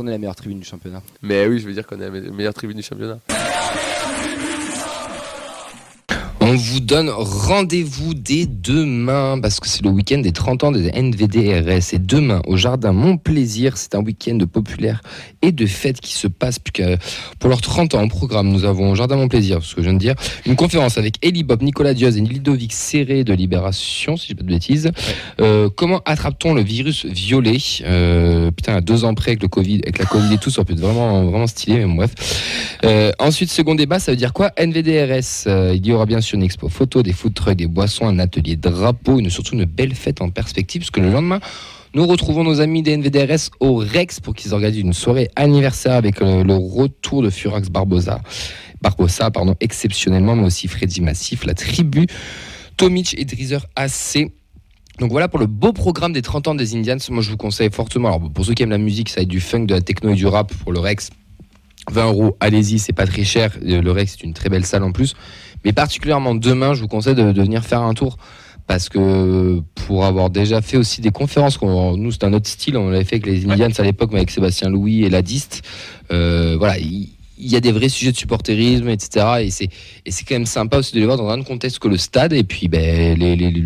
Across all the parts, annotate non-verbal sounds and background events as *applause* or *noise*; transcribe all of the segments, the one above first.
qu'on est la meilleure tribune du championnat. Mais oui, je veux dire qu'on est la meilleure tribune du championnat. On vous donne rendez-vous dès demain parce que c'est le week-end des 30 ans des NVDRS et demain au jardin Mon Plaisir, c'est un week-end populaire et de fêtes qui se passe puisque pour leurs 30 ans en programme, nous avons au jardin Mon Plaisir, ce que je viens de dire, une conférence avec Eli Bob, Nicolas Diaz et Ludovic Serré de Libération, si je pas de bêtises. Euh, comment attrape-t-on le virus violet? Euh, Putain, à deux ans près avec le Covid, avec la Covid et tout, ça peut être vraiment vraiment stylé, mais bref. Euh, ensuite, second débat, ça veut dire quoi NVDRS. Il y aura bien sûr une expo photo, des food trucks, des boissons, un atelier drapeau, une, surtout une belle fête en perspective, parce que le lendemain, nous retrouvons nos amis des NVDRS au Rex pour qu'ils organisent une soirée anniversaire avec euh, le retour de Furax Barbosa. Barbosa, pardon, exceptionnellement, mais aussi Freddy Massif, la tribu, Tomic et Drizer AC. Donc voilà pour le beau programme des 30 ans des Indians. Moi, je vous conseille fortement. Alors, pour ceux qui aiment la musique, ça va être du funk, de la techno et du rap pour le Rex. 20 euros, allez-y, c'est pas très cher. Le Rex, c'est une très belle salle en plus. Mais particulièrement demain, je vous conseille de, de venir faire un tour. Parce que pour avoir déjà fait aussi des conférences, nous c'est un autre style, on l'avait fait avec les Indians à l'époque, mais avec Sébastien Louis et la Dist. Euh, voilà, il y, a des vrais sujets de supporterisme, etc. Et c'est et c'est quand même sympa aussi de les voir dans un contexte que le stade. Et puis ben,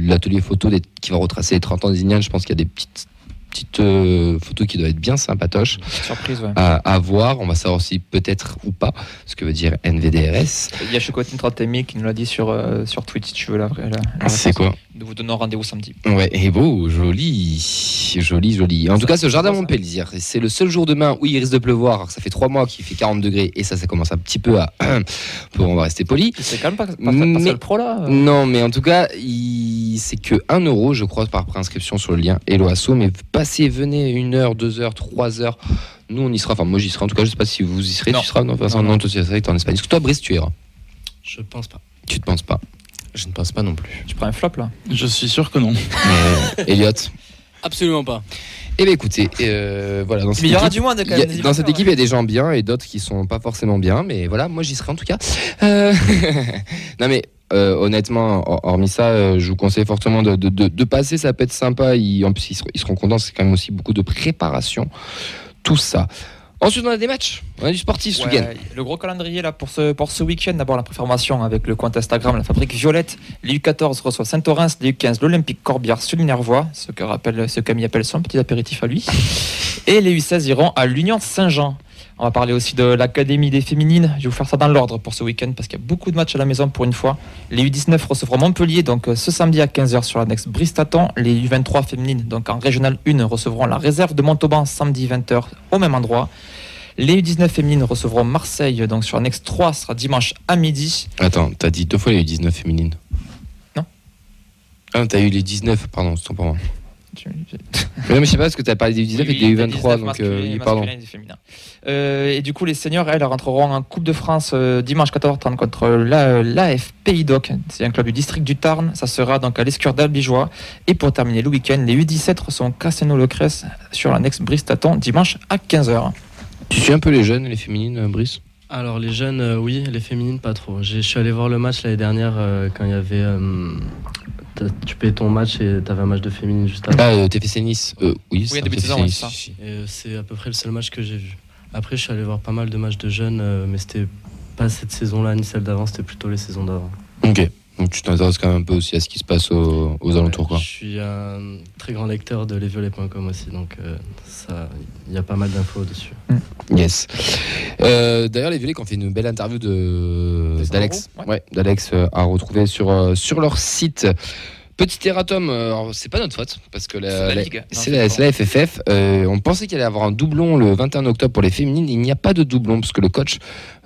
l'atelier photo des- qui va retracer les 30 ans des Indians, je pense qu'il y a des petites petites euh, photos qui doivent être bien Surprise, ouais. à, à voir. On va savoir si peut-être ou pas ce que veut dire NVDRS. Il y a Chocotine 30 qui nous l'a dit sur, euh, sur Twitch, si tu veux la vraie. la- la C'est quoi Nous vous donnons rendez-vous samedi. Ouais, et beau, joli, joli, joli. En tout cas, ce jardin Montpellier, c'est le seul jour demain où il risque de pleuvoir. Alors, ça fait trois mois qu'il fait 40 degrés et ça, ça commence un petit peu à. *clears throat* pour on va rester poli. C'est quand même pas, pas, pas Mais- pro là. euh. Non, mais en tout cas, il... c'est que 1 euro, je crois, par préinscription sur le lien Hello Asso. Mais passez, venez une heure, deux heures, trois heures. Nous, on y sera. Enfin, moi, j'y serai. En tout cas, je sais pas si vous y serez. Non. Tu seras Non, Non, non, toi, tu seras en Espagne. Est-ce que toi, Brice, tu iras Je pense pas. Tu te penses pas Je ne pense pas non plus. Tu prends un flop là? Je suis sûr que non. *laughs* Euh, Elliot Absolument pas. Eh bien, écoutez, euh, voilà. Dans cette Mais il y aura équipe- du monde quand a- dans cette équipe, il y a des gens bien et d'autres qui sont pas forcément bien, mais voilà, moi j'y serai en tout cas. Euh, *laughs* non mais euh, honnêtement, hor- hormis ça, euh, je vous conseille fortement de, de- de- de passer, ça peut être sympa. Ils, en plus, ils seront, ils seront contents, c'est quand même aussi beaucoup de préparation, tout ça. Ensuite, on a des matchs, on a du sportif ce Ouais, week-end. le gros calendrier là pour ce, pour ce week-end, d'abord la préformation avec le compte Instagram, la fabrique Violette. Les U14 reçoivent Saint-Orens, les U15 l'Olympique Corbière sur Minervois, ce que rappelle ce qu'Ami appelle son petit apéritif à lui. Et les U16 iront à l'Union Saint-Jean. On va parler aussi de l'Académie des féminines. Je vais vous faire ça dans l'ordre pour ce week-end parce qu'il y a beaucoup de matchs à la maison pour une fois. Les U19 recevront Montpellier donc euh, ce samedi à 15h sur l'annexe Bristaton. Les U23 féminines donc en régional 1 recevront la réserve de Montauban samedi 20h au même endroit. Les U19 féminines recevront Marseille donc sur l'annexe 3 ce sera dimanche à midi. Attends, t'as dit deux fois les 19 féminines Non. Ah, t'as eu les 19, pardon, c'est pour moi. Tu- Mais non, mais je sais pas parce que t'as parlé des 19 Oui, et des oui, U23, 19 donc euh, pardon. et. Euh, du coup, les seniors, elles, rentreront en Coupe de France euh, dimanche 14h30 contre la- l'AF Pays d'Oc. C'est un club du district du Tarn. Ça sera donc à l'Escure d'Albigeois. Et pour terminer le week-end, les U17 reçoivent Castelnau-le-Cresse sur l'annexe Bristaton dimanche à 15h. Tu suis un peu les jeunes, les féminines, euh, Brice? Alors les jeunes, euh, oui, les féminines, pas trop. J'ai- Je suis allé voir le match l'année dernière euh, quand il y avait... euh, tu payais ton match et t'avais un match de féminine juste après. Ah, euh, TFC Nice euh, Oui, TFC Nice. c'est Et euh, c'est à peu près le seul match que j'ai vu. Après, je suis allé voir pas mal de matchs de jeunes, mais c'était pas cette saison-là ni celle d'avant, c'était plutôt les saisons d'avant. Ok. Donc tu t'intéresses quand même un peu aussi à ce qui se passe aux, aux alentours, quoi. Je suis un très grand lecteur de lesviolets.com aussi, donc euh, ça, il y a pas mal d'infos dessus. Yes. Euh, D'ailleurs, les Violets qui ont fait une belle interview d'Alex, ouais, d'Alex euh, à retrouver sur euh, sur leur site. Petit erratum, euh, c'est pas notre faute parce que la- C'est la FFF. Euh, on pensait qu'il allait y avoir un doublon le 21 octobre pour les féminines. Il n'y a pas de doublon parce que le coach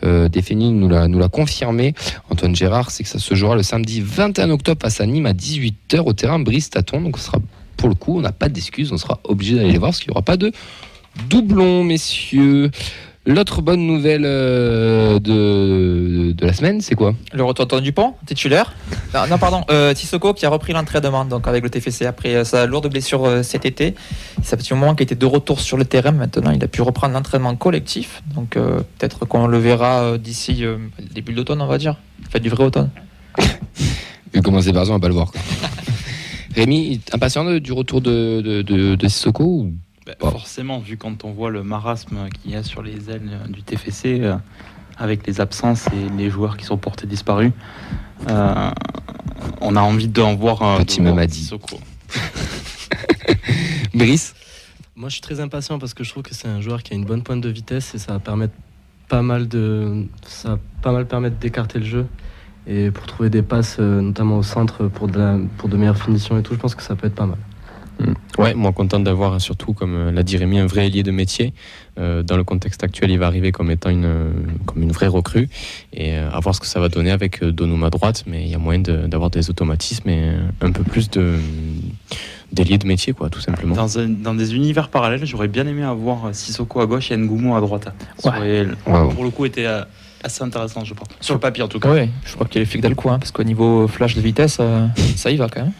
euh, des féminines nous l'a nous l'a confirmé. Antoine Gérard, c'est que ça se jouera le samedi 21 octobre face à Nîmes à 18h au terrain Bristaton. Donc ce sera pour le coup, on n'a pas d'excuses, on sera obligé d'aller les voir parce qu'il n'y aura pas de doublon, messieurs. L'autre bonne nouvelle euh, de, de la semaine, c'est quoi? Le retour d'Antoine Dupont, titulaire. Non, non, pardon, euh, Tissoko qui a repris l'entraînement donc avec le TFC après euh, sa lourde blessure euh, cet été. Ça fait un moment qu'il était de retour sur le terrain. Maintenant, il a pu reprendre l'entraînement collectif. Donc euh, peut-être qu'on le verra d'ici début d'automne, on va dire. Fait du vrai automne. *laughs* Vu comment c'est par on va pas le voir. *laughs* Rémi, impatient de- du retour de, de, de, de Sissoko ou? Bah. Forcément, vu quand on voit le marasme qu'il y a sur les ailes euh, du TFC, euh, avec les absences et les joueurs qui sont portés disparus, euh, on a envie d'en voir un. Petit Mamadi. *laughs* Brice Moi, je suis très impatient parce que je trouve que c'est un joueur qui a une bonne pointe de vitesse et ça va permettre pas mal de, ça va pas mal permettre d'écarter le jeu et pour trouver des passes, notamment au centre, pour de, la- pour de meilleures finitions et tout. Je pense que ça peut être pas mal. Ouais, moi content d'avoir surtout, comme euh, l'a dit Rémi, un vrai ailier de métier. Euh, dans le contexte actuel, il va arriver comme étant une, euh, comme une vraie recrue et euh, à voir ce que ça va donner avec euh, Donum à droite. Mais il y a moyen de- d'avoir des automatismes et un peu plus de d'ailier de métier, quoi, tout simplement. Dans, un- dans des univers parallèles, j'aurais bien aimé avoir Sissoko à gauche et Ngumo à droite. Ça aurait, Wow. Pour le coup, été euh, assez intéressant, je pense. Sur le papier, en tout cas. Oui, je crois qu'il y a les flics d'Alco, hein, parce qu'au niveau flash de vitesse, euh, ça y va quand même.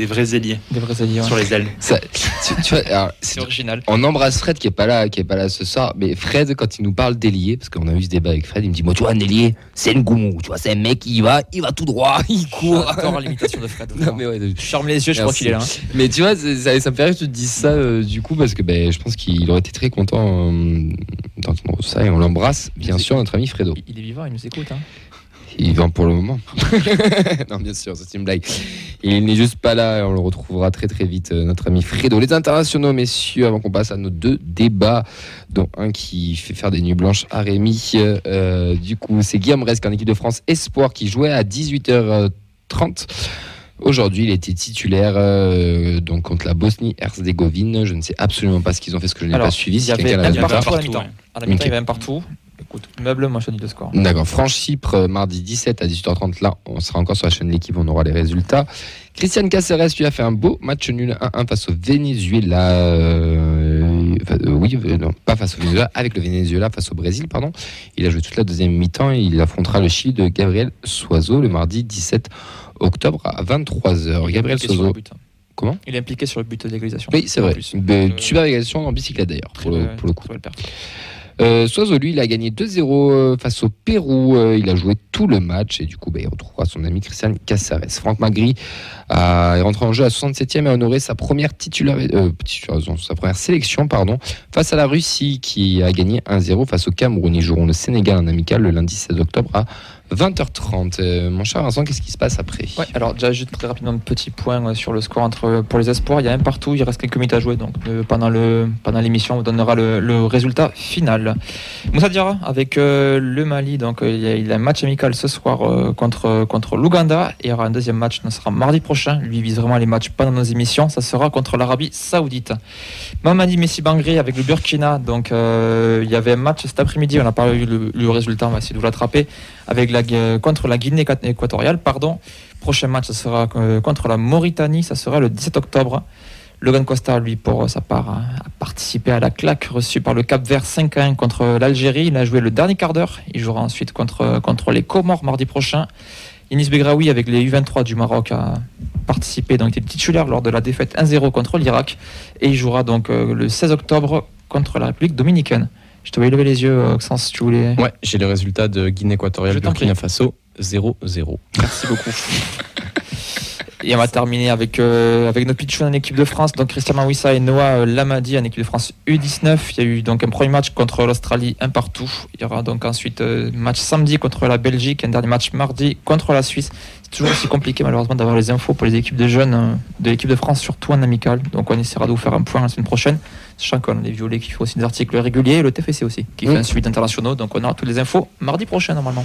Des vrais ailiers Des vrais alliés. ouais. sur les ailes. Ça- tu, tu vois, alors, c'est- original. on embrasse Fred qui est pas là, qui est pas là ce soir. Mais Fred, quand il nous parle d'ailier, parce qu'on a eu ce débat avec Fred, il me dit, moi, tu vois, un ailier, c'est une goumou. Tu vois, c'est un mec, il va, il va tout droit, *laughs* il court. J'adore l'imitation de Fred. *laughs* Non, mais ouais, Je ferme les yeux, je crois Merci. qu'il est là. hein. Mais tu vois, ça, ça me fait rire que tu te dises ça euh, du coup, parce que ben, je pense qu'il aurait été très content euh, d'entendre ça et on l'embrasse, bien sûr, notre ami Fredo. Il- Il est vivant, il nous écoute. Hein. Il vend pour le moment. *laughs* non, bien sûr, c'est une blague. Il n'est juste pas là et on le retrouvera très très vite, euh, notre ami Fredo. Les internationaux, messieurs, avant qu'on passe à nos deux débats, dont un qui fait faire des nuits blanches à Rémi. euh, du coup, c'est Guillaume Resque en équipe de France Espoir qui jouait à 18h30. Aujourd'hui, il était titulaire euh, donc contre la Bosnie-Herzégovine. Je ne sais absolument pas ce qu'ils ont fait, ce que je n'ai pas suivi. il y avait quelqu'un l'a un vu partout, pas. partout à la partout, mi-temps. ouais. À la mi-temps, Ok. il y avait un partout. Écoute, meuble, moi je dis le score. D'accord. France-Chypre, euh, mardi 17 à 18h30. Là, on sera encore sur la chaîne de l'équipe, on aura les résultats. Christian Caceres, lui, a fait un beau match nul 1-1 face au Venezuela. euh, euh, oui, euh, non, pas face au Venezuela, avec le Venezuela face au Brésil, pardon. Il a joué toute la deuxième mi-temps et il affrontera le Chili de Gabriel Soiseau le mardi 17 octobre à 23h. Gabriel Soiseau. but. Comment? Il est impliqué sur le but d'égalisation. Oui, c'est vrai. De- Euh, super égalisation en bicyclette d'ailleurs, le- pour le coup. Euh, Soiseau, lui, il a gagné 2-0 euh, face au Pérou. Euh, il a joué tout le match et du coup, bah, il retrouvera son ami Christian Caceres. Franck Magri a, est rentré en jeu à 67e et a honoré sa première, titulaire, euh, sa première sélection pardon, face à la Russie qui a gagné 1-0 face au Cameroun. Ils joueront le Sénégal en amical le lundi 16 octobre à 20h30. Euh, mon cher Vincent, qu'est-ce qui se passe après? Ouais, alors déjà juste très rapidement un petit point euh, sur le score entre pour les espoirs. Il y a un partout, il reste quelques minutes à jouer, donc euh, pendant le pendant l'émission on vous donnera le, résultat final. Moussa Diarra avec euh, le Mali, donc euh, il, y a, un match amical ce soir euh, contre contre l'Ouganda et il y aura un deuxième match, ce sera mardi prochain. Lui vise vraiment les matchs pendant nos émissions, ça sera contre l'Arabie Saoudite. Mamadi Messi Bangri avec le Burkina, donc euh, il y avait un match cet après-midi, on n'a pas eu le, le résultat, on va essayer de vous l'attraper avec la, contre la Guinée équatoriale, pardon. Prochain match, ça sera euh, contre la Mauritanie, ça sera le 17 octobre. Logan Costa, lui, pour sa part, a a participé à la claque reçue par le Cap Vert 5-1 contre l'Algérie. Il a joué le dernier quart d'heure. Il jouera ensuite contre, contre les Comores mardi prochain. Yanis Begraoui, avec les U23 du Maroc, a participé, donc était titulaire lors de la défaite 1-0 contre l'Irak. Et il jouera donc euh, le 16 octobre contre la République dominicaine. Je te voyais lever les yeux, euh, Maxence, si tu voulais. Ouais, j'ai le résultat de Guinée équatoriale, Burkina. Faso 0-0. Merci beaucoup. *laughs* Et on va terminer avec, euh, avec nos pitchouns en équipe de France. Donc Christian Mawissa et Noah euh, Lamadi en équipe de France U19. Il y a eu donc un premier match contre l'Australie, un partout. Il y aura donc ensuite euh, match samedi contre la Belgique, un dernier match mardi contre la Suisse. C'est toujours aussi compliqué malheureusement d'avoir les infos pour les équipes de jeunes euh, de l'équipe de France, surtout en amical. Donc on essaiera de vous faire un point la semaine prochaine. Sachant qu'on a les violets qui font aussi des articles réguliers et le TFC aussi qui fait un suivi internationaux. Donc on aura toutes les infos mardi prochain normalement.